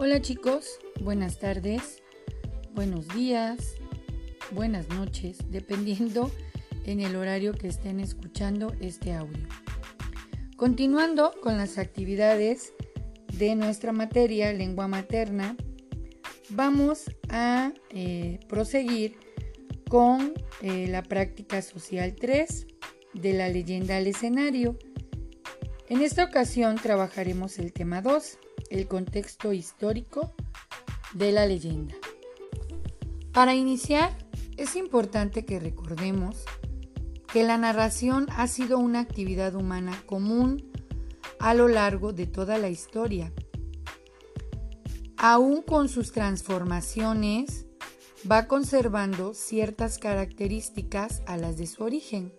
Hola chicos, buenas tardes, buenos días, buenas noches, dependiendo en el horario que estén escuchando este audio. Continuando con las actividades de nuestra materia lengua materna, vamos a eh, proseguir con eh, la práctica social 3 de la leyenda al escenario. En esta ocasión trabajaremos el tema 2, el contexto histórico de la leyenda. Para iniciar, es importante que recordemos que la narración ha sido una actividad humana común a lo largo de toda la historia. Aún con sus transformaciones, va conservando ciertas características a las de su origen.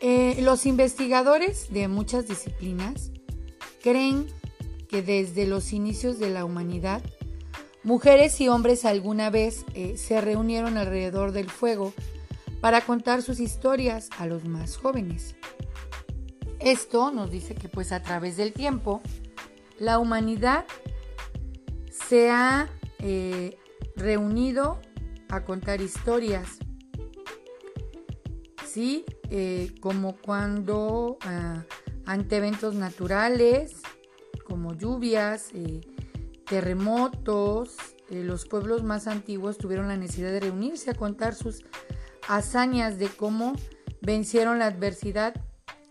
Eh, los investigadores de muchas disciplinas creen que desde los inicios de la humanidad, mujeres y hombres alguna vez eh, se reunieron alrededor del fuego para contar sus historias a los más jóvenes. Esto nos dice que pues a través del tiempo, la humanidad se ha eh, reunido a contar historias. ¿Sí? Eh, como cuando ah, ante eventos naturales, como lluvias, eh, terremotos, los pueblos más antiguos tuvieron la necesidad de reunirse a contar sus hazañas de cómo vencieron la adversidad,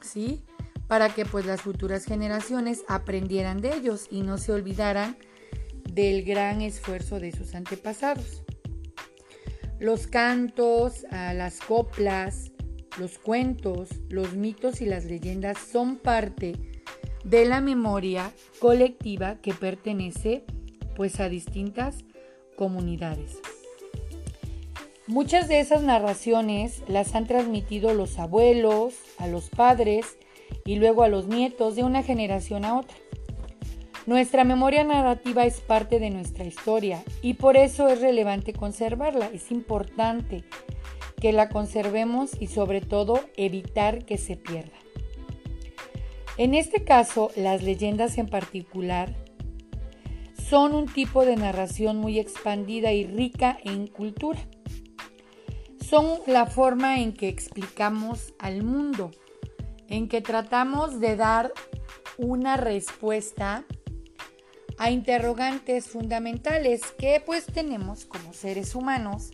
¿sí? Para que pues las futuras generaciones aprendieran de ellos y no se olvidaran del gran esfuerzo de sus antepasados. Los cantos, las coplas, los cuentos, los mitos y las leyendas son parte de la memoria colectiva que pertenece pues a distintas comunidades. Muchas de esas narraciones las han transmitido los abuelos, a los padres y luego a los nietos de una generación a otra. Nuestra memoria narrativa es parte de nuestra historia y por eso es relevante conservarla. Es importante que la conservemos y sobre todo evitar que se pierda. En este caso, las leyendas en particular son un tipo de narración muy expandida y rica en cultura. Son la forma en que explicamos al mundo, en que tratamos de dar una respuesta a interrogantes fundamentales que pues tenemos como seres humanos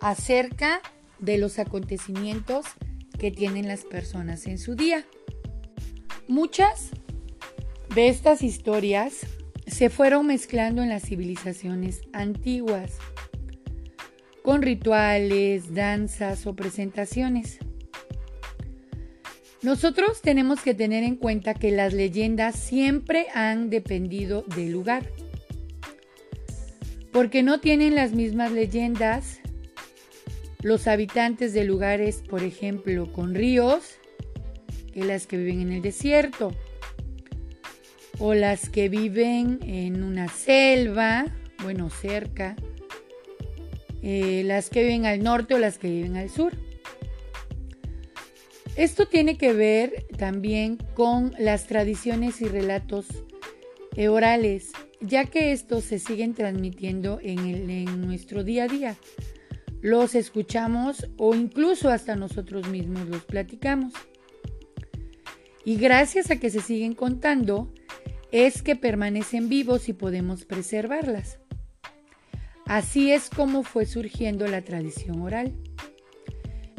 acerca de los acontecimientos que tienen las personas en su día. Muchas de estas historias se fueron mezclando en las civilizaciones antiguas, con rituales, danzas o presentaciones. Nosotros tenemos que tener en cuenta que las leyendas siempre han dependido del lugar. Porque no tienen las mismas leyendas los habitantes de lugares, por ejemplo, con ríos, que las que viven en el desierto. O las que viven en una selva, bueno, cerca. Eh, las que viven al norte o las que viven al sur. Esto tiene que ver también con las tradiciones y relatos orales, ya que estos se siguen transmitiendo en, nuestro día a día. Los escuchamos o incluso hasta nosotros mismos los platicamos. Y gracias a que se siguen contando, es que permanecen vivos y podemos preservarlas. Así es como fue surgiendo la tradición oral.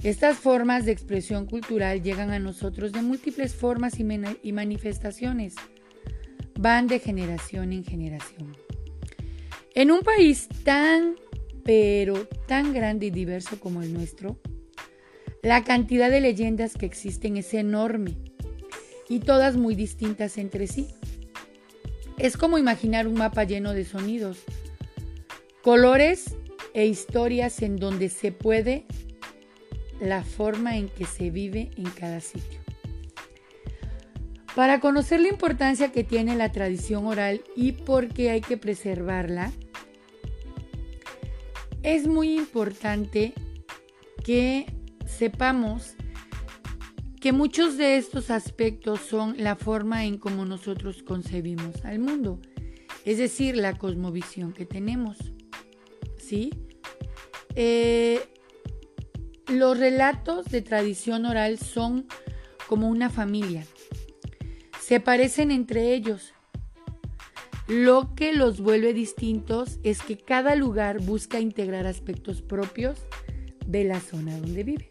Estas formas de expresión cultural llegan a nosotros de múltiples formas y, manifestaciones. Van de generación en generación. En un país tan, pero tan grande y diverso como el nuestro, la cantidad de leyendas que existen es enorme y todas muy distintas entre sí. Es como imaginar un mapa lleno de sonidos, colores e historias en donde se puede la forma en que se vive en cada sitio. Para conocer la importancia que tiene la tradición oral y por qué hay que preservarla, es muy importante que sepamos que muchos de estos aspectos son la forma en cómo nosotros concebimos al mundo es decir, la cosmovisión que tenemos. ¿Sí? Eh, los relatos de tradición oral son como una familia. Se parecen entre ellos. Lo que los vuelve distintos es que cada lugar busca integrar aspectos propios de la zona donde vive.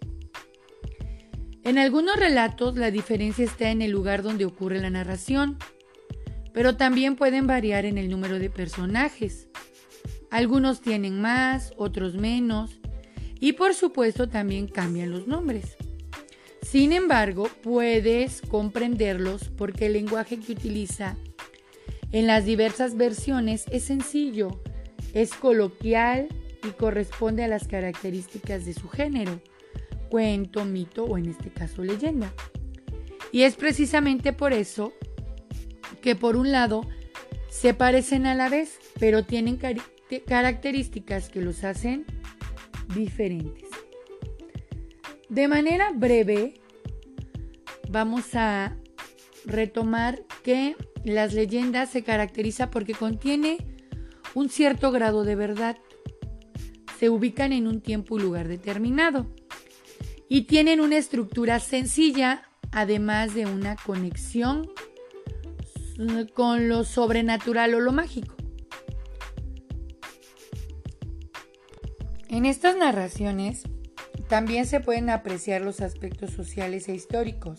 En algunos relatos la diferencia está en el lugar donde ocurre la narración, pero también pueden variar en el número de personajes. Algunos tienen más, otros menos, y por supuesto también cambian los nombres. Sin embargo, puedes comprenderlos porque el lenguaje que utiliza en las diversas versiones es sencillo, es coloquial y corresponde a las características de su género, cuento, mito o en este caso leyenda. Y es precisamente por eso que por un lado se parecen a la vez, pero tienen características que los hacen diferentes. De manera breve, vamos a retomar que las leyendas se caracteriza porque contiene un cierto grado de verdad. Se ubican en un tiempo y lugar determinado y tienen una estructura sencilla, además de una conexión con lo sobrenatural o lo mágico. En estas narraciones también se pueden apreciar los aspectos sociales e históricos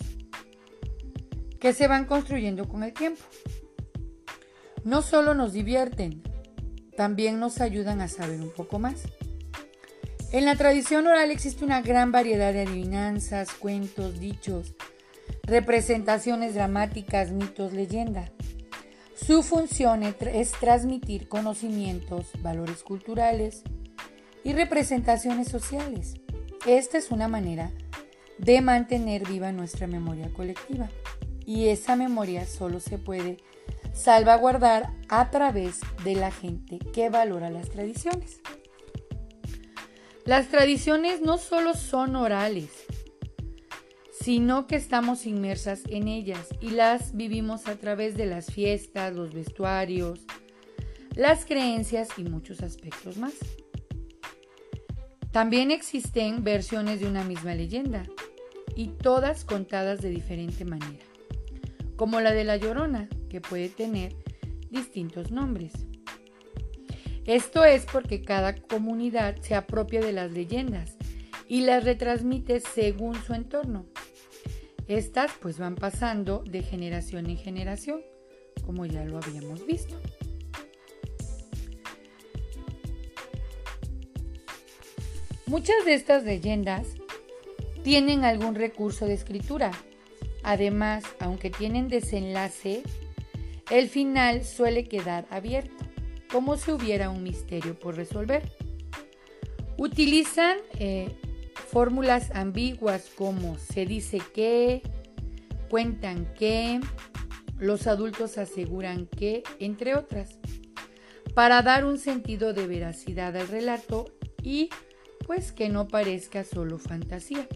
que se van construyendo con el tiempo. No solo nos divierten, también nos ayudan a saber un poco más. En la tradición oral existe una gran variedad de adivinanzas, cuentos, dichos, representaciones dramáticas, mitos, leyenda. Su función es transmitir conocimientos, valores culturales, y representaciones sociales. Esta es una manera de mantener viva nuestra memoria colectiva y esa memoria solo se puede salvaguardar a través de la gente que valora las tradiciones. Las tradiciones no solo son orales, sino que estamos inmersas en ellas y las vivimos a través de las fiestas, los vestuarios, las creencias y muchos aspectos más. También existen versiones de una misma leyenda, y todas contadas de diferente manera, como la de la Llorona, que puede tener distintos nombres. Esto es porque cada comunidad se apropia de las leyendas y las retransmite según su entorno. Estas pues van pasando de generación en generación, como ya lo habíamos visto. Muchas de estas leyendas tienen algún recurso de escritura. Además, aunque tienen desenlace, el final suele quedar abierto, como si hubiera un misterio por resolver. Utilizan eh, fórmulas ambiguas como se dice que, cuentan que, los adultos aseguran que, entre otras, para dar un sentido de veracidad al relato y pues que no parezca solo fantasía.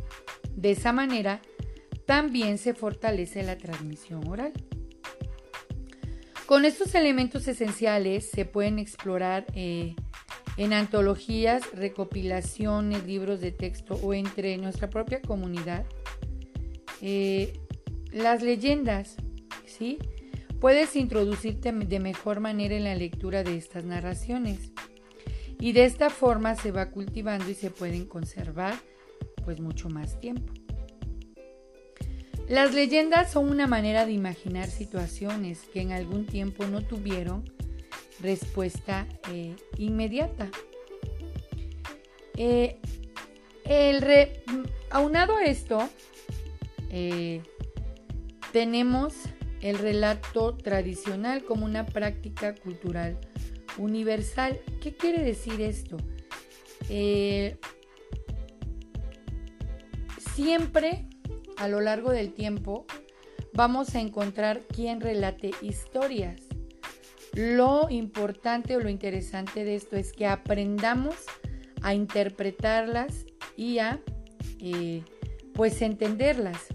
De esa manera, también se fortalece la transmisión oral. Con estos elementos esenciales se pueden explorar eh, en antologías, recopilaciones, libros de texto o entre nuestra propia comunidad. Eh, las leyendas, ¿sí? Puedes introducirte de mejor manera en la lectura de estas narraciones y de esta forma se va cultivando y se pueden conservar pues mucho más tiempo. Las leyendas son una manera de imaginar situaciones que en algún tiempo no tuvieron respuesta eh, inmediata. Eh, aunado a esto, eh, tenemos el relato tradicional como una práctica cultural universal. ¿Qué quiere decir esto? Siempre a lo largo del tiempo vamos a encontrar quien relate historias. Lo importante o lo interesante de esto es que aprendamos a interpretarlas y a eh, pues entenderlas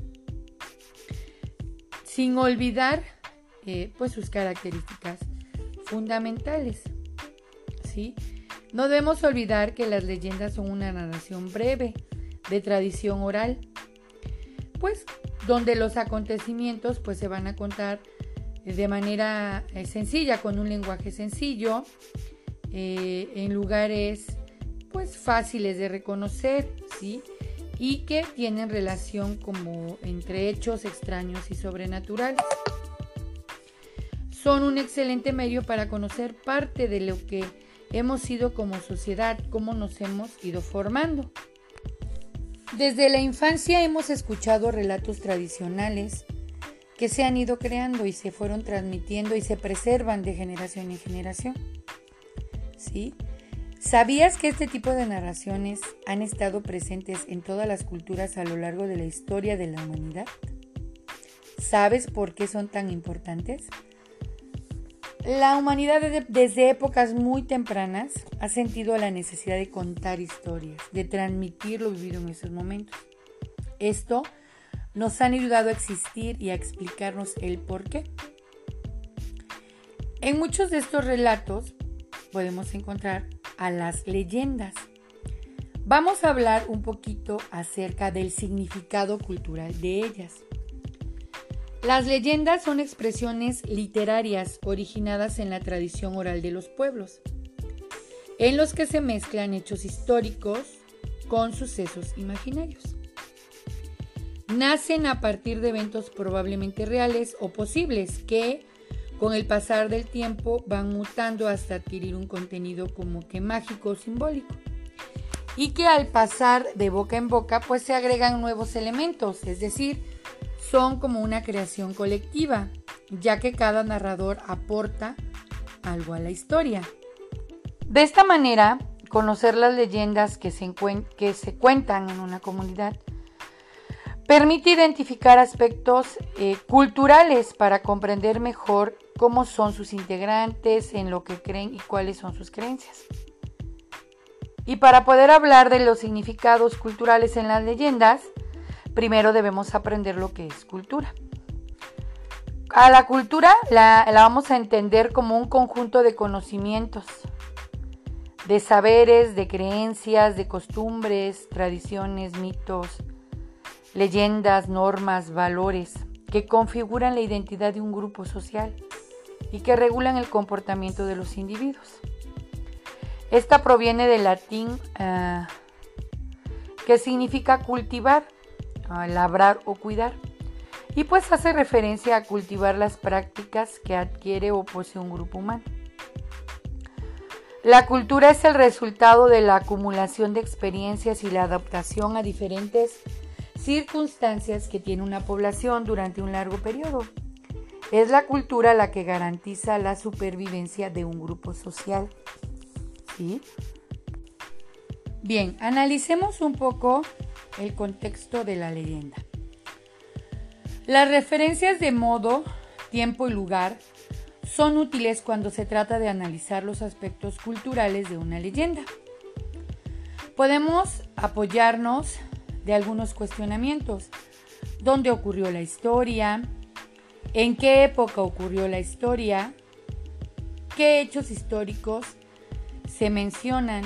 sin olvidar eh, pues sus características fundamentales. ¿sí? No debemos olvidar que las leyendas son una narración breve de tradición oral, pues donde los acontecimientos pues se van a contar de manera eh, sencilla, con un lenguaje sencillo, eh, en lugares pues fáciles de reconocer, ¿sí? Y que tienen relación como entre hechos extraños y sobrenaturales. Son un excelente medio para conocer parte de lo que hemos sido como sociedad, cómo nos hemos ido formando. Desde la infancia hemos escuchado relatos tradicionales que se han ido creando y se fueron transmitiendo y se preservan de generación en generación. ¿Sí? ¿Sabías que este tipo de narraciones han estado presentes en todas las culturas a lo largo de la historia de la humanidad? ¿Sabes por qué son tan importantes? La humanidad desde épocas muy tempranas ha sentido la necesidad de contar historias, de transmitir lo vivido en esos momentos. Esto nos han ayudado a existir y a explicarnos el por qué. En muchos de estos relatos podemos encontrar a las leyendas. Vamos a hablar un poquito acerca del significado cultural de ellas. Las leyendas son expresiones literarias originadas en la tradición oral de los pueblos, en los que se mezclan hechos históricos con sucesos imaginarios. Nacen a partir de eventos probablemente reales o posibles que con el pasar del tiempo van mutando hasta adquirir un contenido como que mágico o simbólico. Y que al pasar de boca en boca pues se agregan nuevos elementos, es decir, son como una creación colectiva, ya que cada narrador aporta algo a la historia. De esta manera, conocer las leyendas que se, que se cuentan en una comunidad permite identificar aspectos eh, culturales para comprender mejor cómo son sus integrantes, en lo que creen y cuáles son sus creencias. Y para poder hablar de los significados culturales en las leyendas, primero debemos aprender lo que es cultura. A la cultura la, vamos a entender como un conjunto de conocimientos, de saberes, de creencias, de costumbres, tradiciones, mitos, leyendas, normas, valores que configuran la identidad de un grupo social y que regulan el comportamiento de los individuos. Esta proviene del latín ah, que significa cultivar, labrar o cuidar, y pues hace referencia a cultivar las prácticas que adquiere o posee un grupo humano. La cultura es el resultado de la acumulación de experiencias y la adaptación a diferentes circunstancias que tiene una población durante un largo periodo. Es la cultura la que garantiza la supervivencia de un grupo social. ¿Sí? Bien, analicemos un poco el contexto de la leyenda. Las referencias de modo, tiempo y lugar son útiles cuando se trata de analizar los aspectos culturales de una leyenda. Podemos apoyarnos de algunos cuestionamientos. ¿Dónde ocurrió la historia? ¿En qué época ocurrió la historia? ¿Qué hechos históricos se mencionan?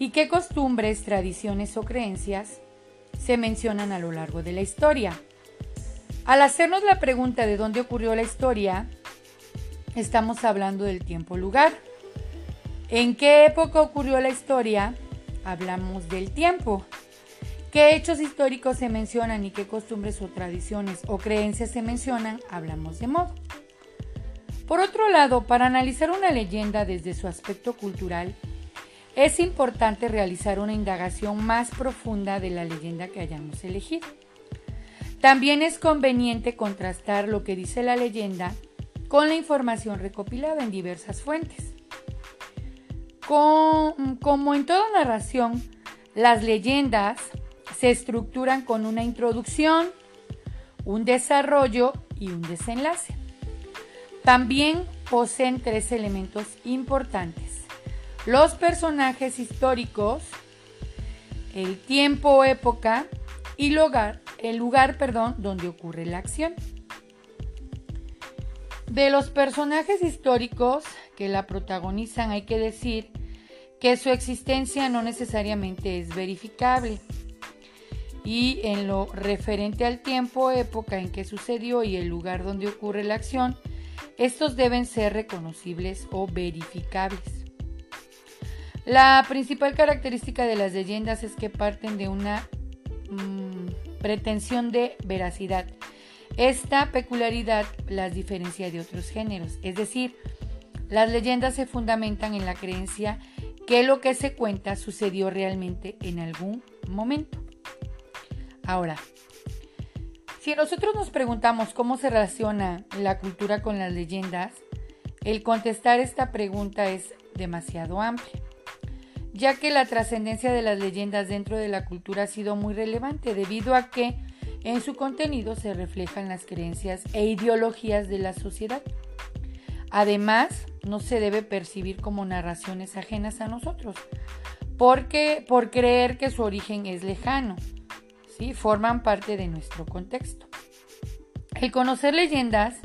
¿Y qué costumbres, tradiciones o creencias se mencionan a lo largo de la historia? Al hacernos la pregunta de dónde ocurrió la historia, estamos hablando del tiempo-lugar. ¿En qué época ocurrió la historia? Hablamos del tiempo. ¿Qué hechos históricos se mencionan y qué costumbres o tradiciones o creencias se mencionan? Hablamos de modo. Por otro lado, para analizar una leyenda desde su aspecto cultural, es importante realizar una indagación más profunda de la leyenda que hayamos elegido. También es conveniente contrastar lo que dice la leyenda con la información recopilada en diversas fuentes. como en toda narración, las leyendas se estructuran con una introducción, un desarrollo y un desenlace. También poseen tres elementos importantes. Los personajes históricos, el tiempo o época y lugar, el lugar perdón, donde ocurre la acción. De los personajes históricos que la protagonizan hay que decir que su existencia no necesariamente es verificable y en lo referente al tiempo, época en que sucedió y el lugar donde ocurre la acción, estos deben ser reconocibles o verificables. La principal característica de las leyendas es que parten de una mm, pretensión de veracidad. Esta peculiaridad las diferencia de otros géneros, es decir, las leyendas se fundamentan en la creencia que lo que se cuenta sucedió realmente en algún momento. Ahora, si nosotros nos preguntamos cómo se relaciona la cultura con las leyendas, el contestar esta pregunta es demasiado amplia, ya que la trascendencia de las leyendas dentro de la cultura ha sido muy relevante debido a que en su contenido se reflejan las creencias e ideologías de la sociedad. Además, no se debe percibir como narraciones ajenas a nosotros, porque por creer que su origen es lejano, forman parte de nuestro contexto. El conocer leyendas,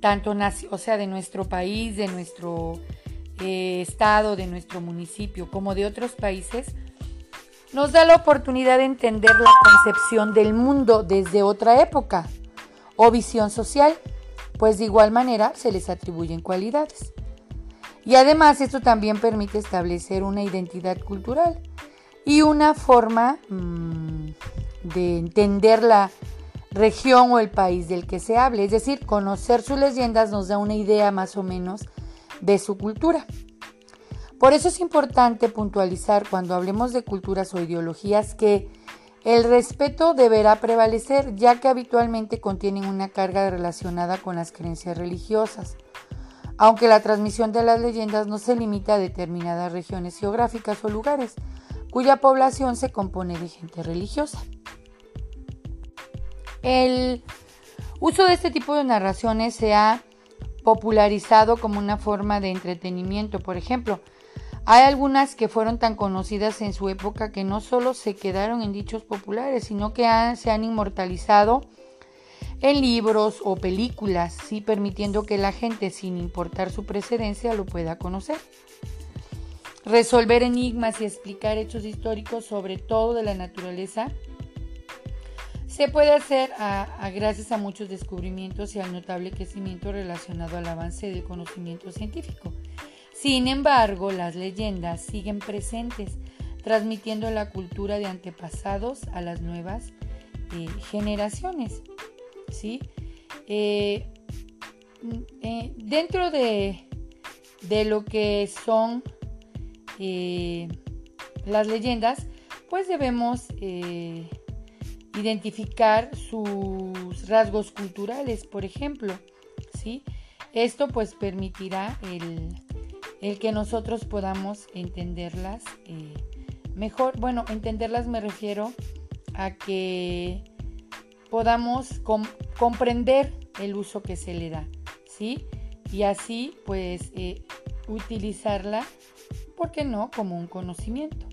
tanto o sea, de nuestro país, de nuestro eh, estado, de nuestro municipio, como de otros países, nos da la oportunidad de entender la concepción del mundo desde otra época o visión social, pues de igual manera se les atribuyen cualidades. Y además esto también permite establecer una identidad cultural y una forma mm, de entender la región o el país del que se hable. Es decir, conocer sus leyendas nos da una idea más o menos de su cultura. Por eso es importante puntualizar cuando hablemos de culturas o ideologías que el respeto deberá prevalecer ya que habitualmente contienen una carga relacionada con las creencias religiosas. Aunque la transmisión de las leyendas no se limita a determinadas regiones geográficas o lugares, cuya población se compone de gente religiosa. El uso de este tipo de narraciones se ha popularizado como una forma de entretenimiento. Por ejemplo, hay algunas que fueron tan conocidas en su época que no solo se quedaron en dichos populares, sino que se han inmortalizado en libros o películas, ¿sí? permitiendo que la gente, sin importar su precedencia, lo pueda conocer resolver enigmas y explicar hechos históricos, sobre todo de la naturaleza, se puede hacer gracias a muchos descubrimientos y al notable crecimiento relacionado al avance del conocimiento científico. Sin embargo, las leyendas siguen presentes, transmitiendo la cultura de antepasados a las nuevas eh, generaciones. ¿sí? Eh, eh, dentro de, de lo que son las leyendas, pues debemos identificar sus rasgos culturales, por ejemplo, ¿sí? Esto pues permitirá el, que nosotros podamos entenderlas eh, mejor. Bueno, entenderlas me refiero a que podamos comprender el uso que se le da, ¿sí? Y así pues utilizarla ¿por qué no?, como un conocimiento.